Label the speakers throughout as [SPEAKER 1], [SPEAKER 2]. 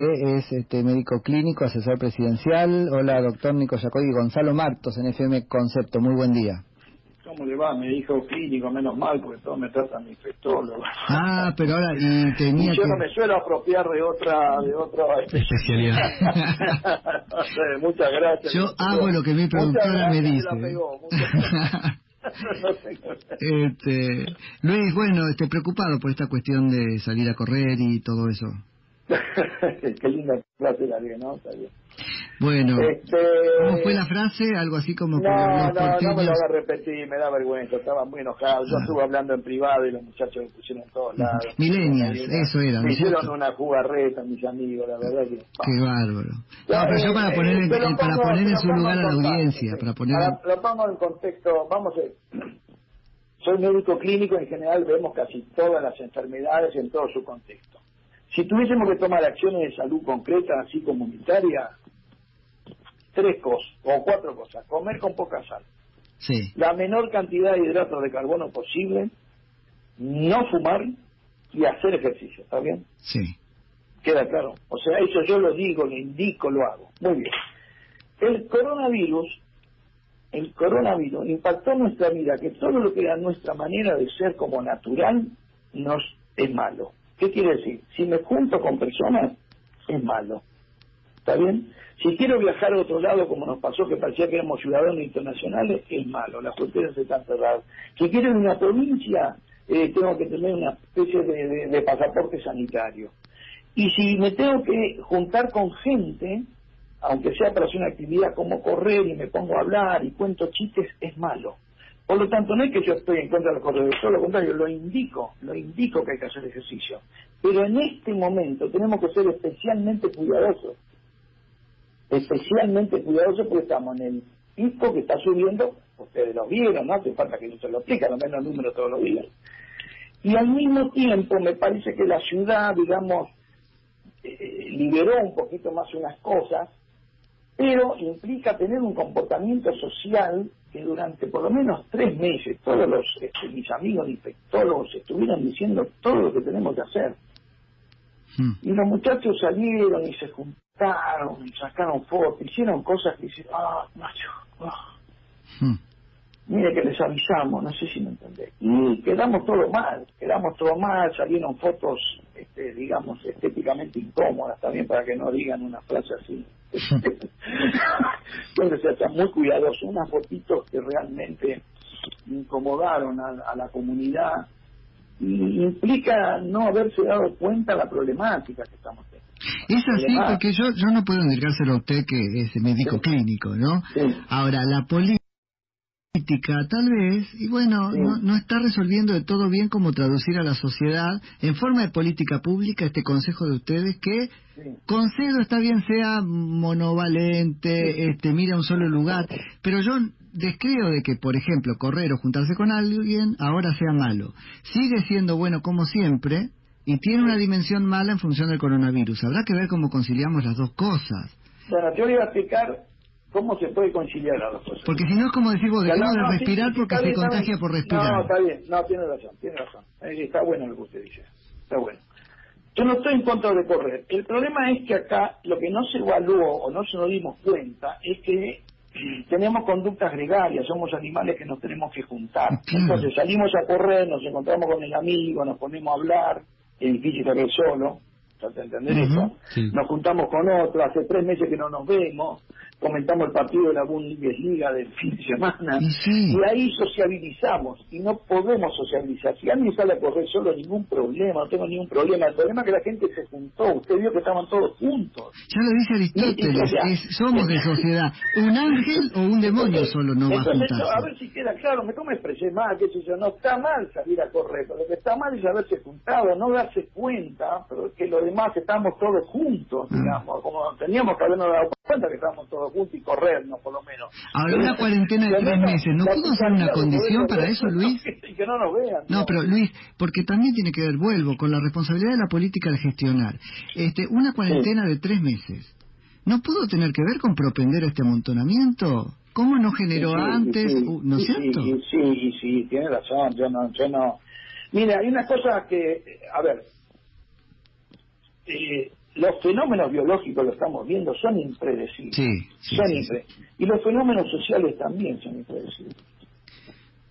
[SPEAKER 1] es este médico clínico, asesor presidencial. Hola, doctor Nico Jacobi Gonzalo Martos, en FM Concepto. Muy buen día.
[SPEAKER 2] ¿Cómo le va? Me dijo clínico, menos mal, porque todos me tratan de infectólogo.
[SPEAKER 1] Ah, pero ahora y tenía
[SPEAKER 2] Yo
[SPEAKER 1] que...
[SPEAKER 2] no me suelo apropiar de otra de otra
[SPEAKER 3] Especialidad.
[SPEAKER 2] no sé, muchas gracias.
[SPEAKER 1] Yo hago lo que mi productora me dice.
[SPEAKER 2] la pegó,
[SPEAKER 1] este, Luis, bueno, este, preocupado por esta cuestión de salir a correr y todo eso.
[SPEAKER 2] Qué linda frase la de, ¿no? Está bien.
[SPEAKER 1] Bueno,
[SPEAKER 2] Este...
[SPEAKER 1] ¿cómo fue la frase? Algo así como
[SPEAKER 2] No,
[SPEAKER 1] que los
[SPEAKER 2] no, no me lo
[SPEAKER 1] porteños-
[SPEAKER 2] haga repetir, me da vergüenza, estaba muy enojado. Yo
[SPEAKER 1] Ah.
[SPEAKER 2] estuve hablando en privado y los muchachos me pusieron en todos lados.
[SPEAKER 1] Millennials, eso era, ¿no
[SPEAKER 2] Me hicieron una jugarreta, mis amigos, la verdad que...
[SPEAKER 1] Qué bárbaro. No, pero yo para
[SPEAKER 2] Eh,
[SPEAKER 1] poner, en, eh, para poner en su lugar a la audiencia, para poner...
[SPEAKER 2] Lo pongo en contexto, vamos a ver. Soy médico clínico, en general vemos casi todas las enfermedades en todo su contexto. Si tuviésemos que tomar acciones de salud concretas, así comunitarias, tres cosas, o cuatro cosas. Comer con poca sal,
[SPEAKER 1] Sí,
[SPEAKER 2] la menor cantidad de hidratos de carbono posible, no fumar y hacer ejercicio, ¿está bien?
[SPEAKER 1] sí.
[SPEAKER 2] Queda claro. O sea, eso yo lo digo, lo indico, lo hago. Muy bien. El coronavirus, el coronavirus impactó nuestra vida, que todo lo que era nuestra manera de ser como natural nos es malo. ¿Qué quiere decir? Si me junto con personas, es malo. ¿Está bien? Si quiero viajar a otro lado, como nos pasó, que parecía que éramos ciudadanos internacionales, es malo. Las fronteras están cerradas. Si quiero ir a una provincia, eh, tengo que tener una especie de, pasaporte sanitario. Y si me tengo que juntar con gente, aunque sea para hacer una actividad como correr y me pongo a hablar y cuento chistes, es malo. Por lo tanto, no es que yo estoy en contra de los corredores, todo lo contrario, lo indico, lo indico que hay que hacer ejercicio. Pero en este momento tenemos que ser especialmente cuidadosos. Especialmente cuidadosos porque estamos en el pico que está subiendo, ustedes lo vieron, no hace falta que yo se lo explique, lo menos número todos los días. Y al mismo tiempo me parece que la ciudad, digamos, eh, liberó un poquito más unas cosas, pero implica tener un comportamiento social que durante por lo menos tres meses todos los este, mis amigos infectólogos estuvieron diciendo todo lo que tenemos que hacer.
[SPEAKER 1] Mm.
[SPEAKER 2] Y los muchachos salieron y se juntaron y sacaron fotos, hicieron cosas que dicen, ah, macho, ah,
[SPEAKER 1] Mm.
[SPEAKER 2] mire que les avisamos, no sé si me entendés. Y quedamos todo mal, quedamos todo mal, salieron fotos, este, digamos, estéticamente incómodas también para que no digan una frase así. Entonces, o sea, muy cuidadoso, unas fotitos que realmente incomodaron a, a la comunidad y implica no haberse dado cuenta de la problemática que estamos teniendo.
[SPEAKER 1] Es así porque yo yo no puedo negárselo a usted que es médico
[SPEAKER 2] Sí.
[SPEAKER 1] clínico, ¿no?
[SPEAKER 2] Sí.
[SPEAKER 1] Ahora, la política tal vez, y bueno,
[SPEAKER 2] Sí.
[SPEAKER 1] no, no está resolviendo de todo bien cómo traducir a la sociedad en forma de política pública este consejo de ustedes que
[SPEAKER 2] Sí.
[SPEAKER 1] concedo está bien sea monovalente, este mira un solo lugar, pero yo descreo de que, por ejemplo, correr o juntarse con alguien ahora sea malo. Sigue siendo bueno como siempre y tiene una dimensión mala en función del coronavirus. Habrá que ver cómo conciliamos las dos cosas.
[SPEAKER 2] Bueno, yo le iba a explicar cómo se puede conciliar las dos cosas.
[SPEAKER 1] Porque si no es como decir, vos,
[SPEAKER 2] no,
[SPEAKER 1] de respirar porque se contagia por respirar.
[SPEAKER 2] No, está bien, no, tiene razón, tiene razón. Eh, Está bueno lo que usted dice, está bueno. Yo no estoy en contra de correr. El problema es que acá lo que no se evaluó o no se nos dimos cuenta es que tenemos conductas gregarias, somos animales que nos tenemos que juntar. Entonces salimos a correr, nos encontramos con el amigo, nos ponemos a hablar, es difícil correr solo, ¿trata de entender
[SPEAKER 1] Ujú,
[SPEAKER 2] eso?
[SPEAKER 3] sí.
[SPEAKER 2] Nos juntamos con otro, hace tres meses que no nos vemos, comentamos el partido de la Bundesliga del fin de semana,
[SPEAKER 1] Y sí.
[SPEAKER 2] y ahí sociabilizamos, y no podemos sociabilizar. Si alguien sale a correr solo, ningún problema, no tengo ningún problema. El problema es que la gente se juntó, usted vio que estaban todos juntos.
[SPEAKER 1] Ya lo dice Aristóteles,
[SPEAKER 2] Y- y-
[SPEAKER 1] es- somos de sociedad. Un ángel o un demonio solo no va a
[SPEAKER 2] a ver si queda claro, me como expresé mal, qué sé yo, no está mal salir a correr, pero lo que está mal es haberse juntado, no darse cuenta, pero es que los demás estamos todos juntos,
[SPEAKER 1] Ah.
[SPEAKER 2] digamos, como teníamos que habernos dado cuenta que estábamos todos juntos y corrernos, por lo menos.
[SPEAKER 1] Ahora, una cuarentena de tres meses, ¿no pudo ser una condición para eso, Luis?
[SPEAKER 2] Y que no nos vean.
[SPEAKER 1] No, pero Luis, porque también tiene que ver, vuelvo, con la responsabilidad de la política de gestionar. Este, una cuarentena de tres meses, ¿no pudo tener que ver con propender este amontonamiento? ¿Cómo no generó
[SPEAKER 2] Sí, sí,
[SPEAKER 1] antes? Uh, ¿No es cierto?
[SPEAKER 2] Sí, sí, sí, tiene razón, yo no, yo no. Mira, hay una cosa que, a ver, eh, los fenómenos biológicos, lo estamos viendo, son impredecibles. son Y los fenómenos sociales también son impredecibles.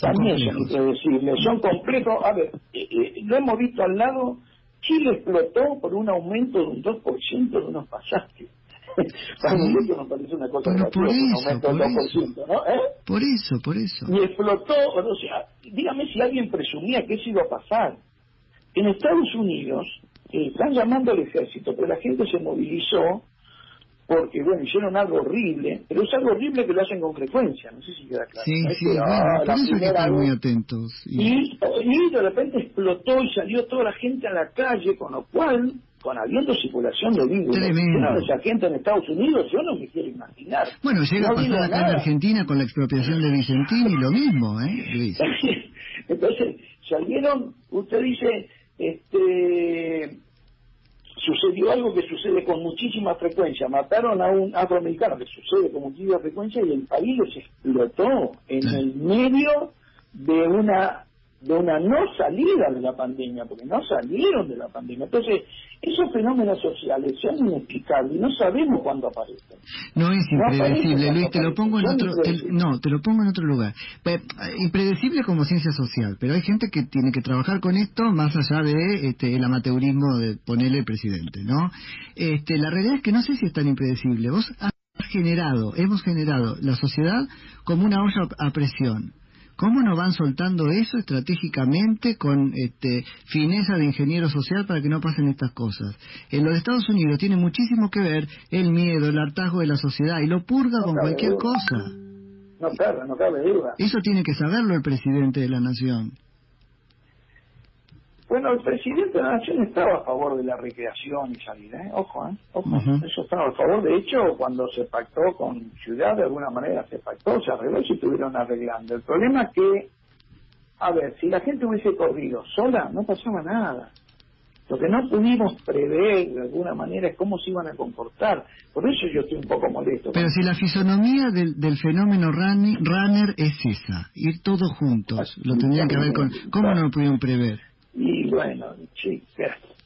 [SPEAKER 2] también son impredecibles, son complejos. A ver, eh, eh, lo hemos visto al lado, Chile explotó por un aumento de un 2% de unos pasajes. Para nosotros nos parece una cosa
[SPEAKER 1] Pero por eso, por
[SPEAKER 2] eso. ¿no? ¿Eh?
[SPEAKER 1] Por eso, por eso.
[SPEAKER 2] Y explotó, o sea, dígame si alguien presumía que eso iba a pasar. En Estados Unidos, están llamando al ejército, pero la gente se movilizó porque, bueno, hicieron algo horrible, pero es algo horrible que lo hacen con frecuencia, no sé si queda claro.
[SPEAKER 1] Sí, sí, bueno, por eso hay que estar muy atentos.
[SPEAKER 2] Y... y... de repente explotó y salió toda la gente a la calle, con lo cual, con habiendo circulación de virus, una de esa gente en Estados Unidos, yo no me quiero imaginar.
[SPEAKER 1] Bueno, llega a pasar acá en Argentina con la expropiación de Vicentini, lo mismo, ¿eh? Luis.
[SPEAKER 2] Entonces, salieron, usted dice, este sucedió algo que sucede con muchísima frecuencia. Mataron a un afroamericano, que sucede con muchísima frecuencia, y el país explotó en el medio de una de una no salida de la pandemia, porque no salieron de la pandemia. Entonces, esos fenómenos sociales son inexplicables y no sabemos cuándo aparecen.
[SPEAKER 1] No es impredecible, Luis, te lo pongo en otro no, te lo pongo en otro lugar. impredecible como ciencia social, pero hay gente que tiene que trabajar con esto más allá de este, el amateurismo de ponerle el presidente, ¿no? Este, la realidad es que no sé si es tan impredecible. Vos has generado, hemos generado la sociedad como una olla a presión ¿Cómo nos van soltando eso estratégicamente con este, fineza de ingeniero social para que no pasen estas cosas? En los Estados Unidos tiene muchísimo que ver el miedo, el hartazgo de la sociedad y lo purga con cualquier cosa.
[SPEAKER 2] No cabe, no cabe duda.
[SPEAKER 1] Eso tiene que saberlo el presidente de la nación.
[SPEAKER 2] Bueno, el presidente de la Nación estaba a favor de la recreación y salir, ¿eh? Ojo, ¿eh? Ojo, eso estaba a favor. De hecho, cuando se pactó con Ciudad, de alguna manera se pactó, se arregló y se estuvieron arreglando. El problema es que, a ver, si la gente hubiese corrido sola, no pasaba nada. Lo que no pudimos prever de alguna manera es cómo se iban a comportar. Por eso yo estoy un poco molesto.
[SPEAKER 1] Pero si la fisonomía del, del fenómeno runner es esa, ir todos juntos, lo tendrían que ver con... ¿Cómo no lo pudieron prever?
[SPEAKER 2] Y bueno, sí,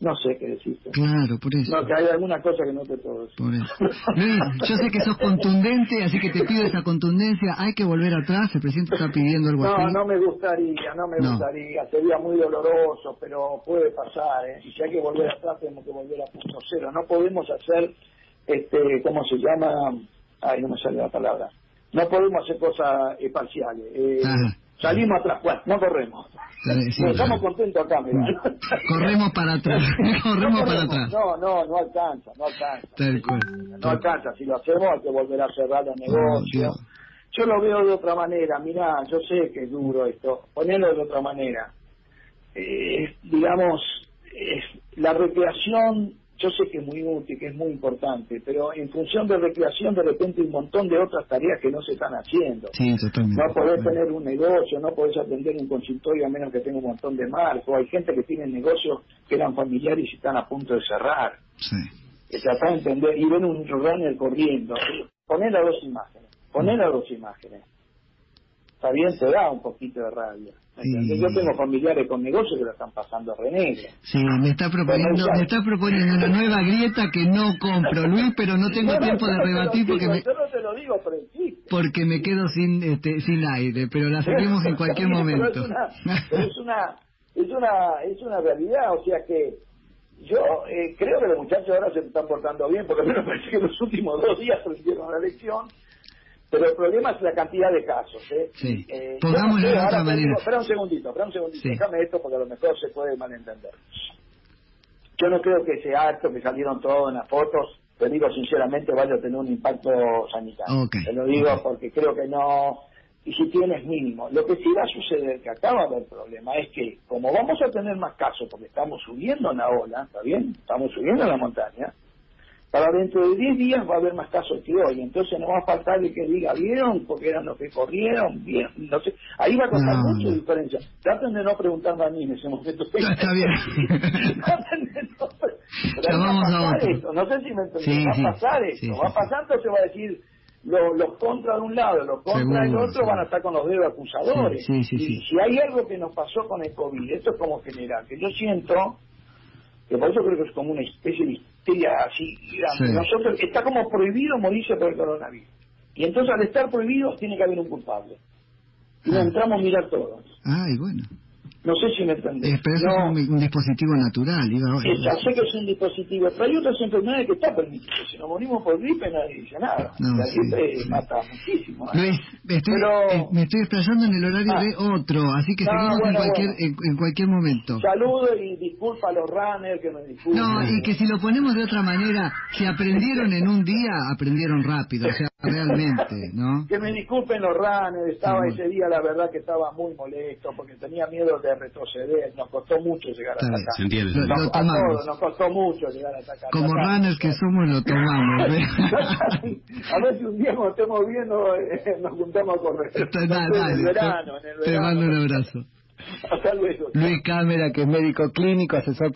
[SPEAKER 2] no sé qué decirte.
[SPEAKER 1] Claro, por eso.
[SPEAKER 2] No, que hay alguna cosa que no te puedo decir.
[SPEAKER 1] Por eso. Luis, yo sé que sos contundente, así que te pido esa contundencia. Hay que volver atrás, el presidente está pidiendo algo
[SPEAKER 2] no,
[SPEAKER 1] así.
[SPEAKER 2] No, no me gustaría, no me gustaría. Sería muy doloroso, pero puede pasar, ¿eh? Y si hay que volver atrás, tenemos que volver a punto cero. No podemos hacer, este, ¿cómo se llama? Ay, no me sale la palabra. No podemos hacer cosas eh, parciales. Eh, salimos atrás, bueno, no corremos. Estamos contentos acá, mira.
[SPEAKER 1] Corremos para atrás, corremos para atrás.
[SPEAKER 2] No, no, no alcanza, no alcanza. No alcanza, si lo hacemos hay que volver a cerrar los negocios. yo lo veo de otra manera, mira, yo sé que es duro esto, ponerlo de otra manera. Eh, digamos, la recreación yo sé que es muy útil, que es muy importante, pero en función de recreación de repente hay un montón de otras tareas que no se están haciendo.
[SPEAKER 1] Sí, totalmente.
[SPEAKER 2] No podés tener un negocio, no podés atender un consultorio a menos que tenga un montón de marcos. Hay gente que tiene negocios que eran familiares y están a punto de cerrar.
[SPEAKER 1] Sí.
[SPEAKER 2] Que de entender y ven un runner corriendo. Poner las dos imágenes, poner las dos imágenes. Está bien, te da un poquito de rabia. Yo tengo familiares con negocios que lo están pasando a renegro.
[SPEAKER 1] Sí, me está proponiendo, me está proponiendo una nueva grieta que no compro, Luis, pero no tengo tiempo de rebatir porque me...
[SPEAKER 2] Yo no te lo digo, pero
[SPEAKER 1] Porque me quedo sin este, sin aire, pero la seguimos en cualquier momento.
[SPEAKER 2] Pero es una, es una, es una, realidad, o sea que yo eh, creo que los muchachos ahora se están portando bien, porque me parece que los últimos dos días prendieron la elección pero el problema es la cantidad de casos. ¿eh?
[SPEAKER 1] Sí. Eh, de otra manera.
[SPEAKER 2] espera un segundito, espera un segundito. Déjame esto porque a lo mejor se puede malentender. Yo no creo que ese acto que salieron todos en las fotos, te digo sinceramente, vaya a tener un impacto sanitario. Te lo digo porque creo que no. Y si tienes mínimo. Lo que sí va a suceder, que acaba de haber problema, es que como vamos a tener más casos porque estamos subiendo en la ola, ¿está bien? Estamos subiendo en la montaña para dentro de 10 días va a haber más casos que hoy, entonces no va a faltar el que diga, ¿vieron? Porque eran los que corrieron, bien, no sé, ahí va a contar mucha diferencia. Traten de no preguntarme a mí en ese momento.
[SPEAKER 1] está bien.
[SPEAKER 2] no, vamos a esto. no sé si me entendés, va a pasar esto, va a pasar, entonces va a decir, los, los contra de un lado, los contra del otro van a estar con los dedos acusadores.
[SPEAKER 1] y
[SPEAKER 2] si hay algo que nos pasó con el COVID, esto es como general, que yo siento, que por eso creo que es como una especie de bacteria así.
[SPEAKER 1] Sí.
[SPEAKER 2] Nosotros, está como prohibido morirse por el coronavirus. Y entonces al estar prohibido tiene que haber un culpable. Y nos
[SPEAKER 1] Ah.
[SPEAKER 2] entramos a mirar todos.
[SPEAKER 1] Ay, bueno.
[SPEAKER 2] No sé si me entendés.
[SPEAKER 1] Eh, pero eso
[SPEAKER 2] No,
[SPEAKER 1] es un, un dispositivo natural. Iba,
[SPEAKER 2] es- ya sé que es un dispositivo, pero hay otras enfermedades que está permitido. Si nos morimos por gripe nadie dice nada.
[SPEAKER 1] No,
[SPEAKER 2] la gripe
[SPEAKER 1] sí.
[SPEAKER 2] mata muchísimo. ¿eh?
[SPEAKER 1] Luis, estoy,
[SPEAKER 2] Pero-
[SPEAKER 1] eh, me estoy explayando en el horario
[SPEAKER 2] Ah.
[SPEAKER 1] de otro, así que
[SPEAKER 2] No,
[SPEAKER 1] seguimos en
[SPEAKER 2] bueno,
[SPEAKER 1] cualquier
[SPEAKER 2] bueno.
[SPEAKER 1] En, en cualquier momento.
[SPEAKER 2] Saludo y disculpa a los runners que me disculpen.
[SPEAKER 1] No, y que si lo ponemos de otra manera, si aprendieron en un día, aprendieron rápido, o sea, realmente, ¿no?
[SPEAKER 2] Que me disculpen los runners, estaba
[SPEAKER 1] Sí,
[SPEAKER 2] ese día la verdad que estaba muy molesto porque tenía miedo de retroceder, nos costó mucho llegar
[SPEAKER 1] bien.
[SPEAKER 2] acá.
[SPEAKER 3] Se entiende.
[SPEAKER 2] Nos,
[SPEAKER 1] lo
[SPEAKER 2] a
[SPEAKER 1] tomamos.
[SPEAKER 2] todos, nos costó mucho llegar hasta acá.
[SPEAKER 1] Como
[SPEAKER 2] acá.
[SPEAKER 1] runners que somos, lo tomamos. ¿eh?
[SPEAKER 2] a ver si un día cuando estemos viendo eh, nos juntamos a correr.
[SPEAKER 1] Está- dale,
[SPEAKER 2] en el verano, en el
[SPEAKER 1] Te
[SPEAKER 2] verano.
[SPEAKER 1] mando un abrazo.
[SPEAKER 2] Hasta luego.
[SPEAKER 1] Luis Cámara, que es médico clínico, asesor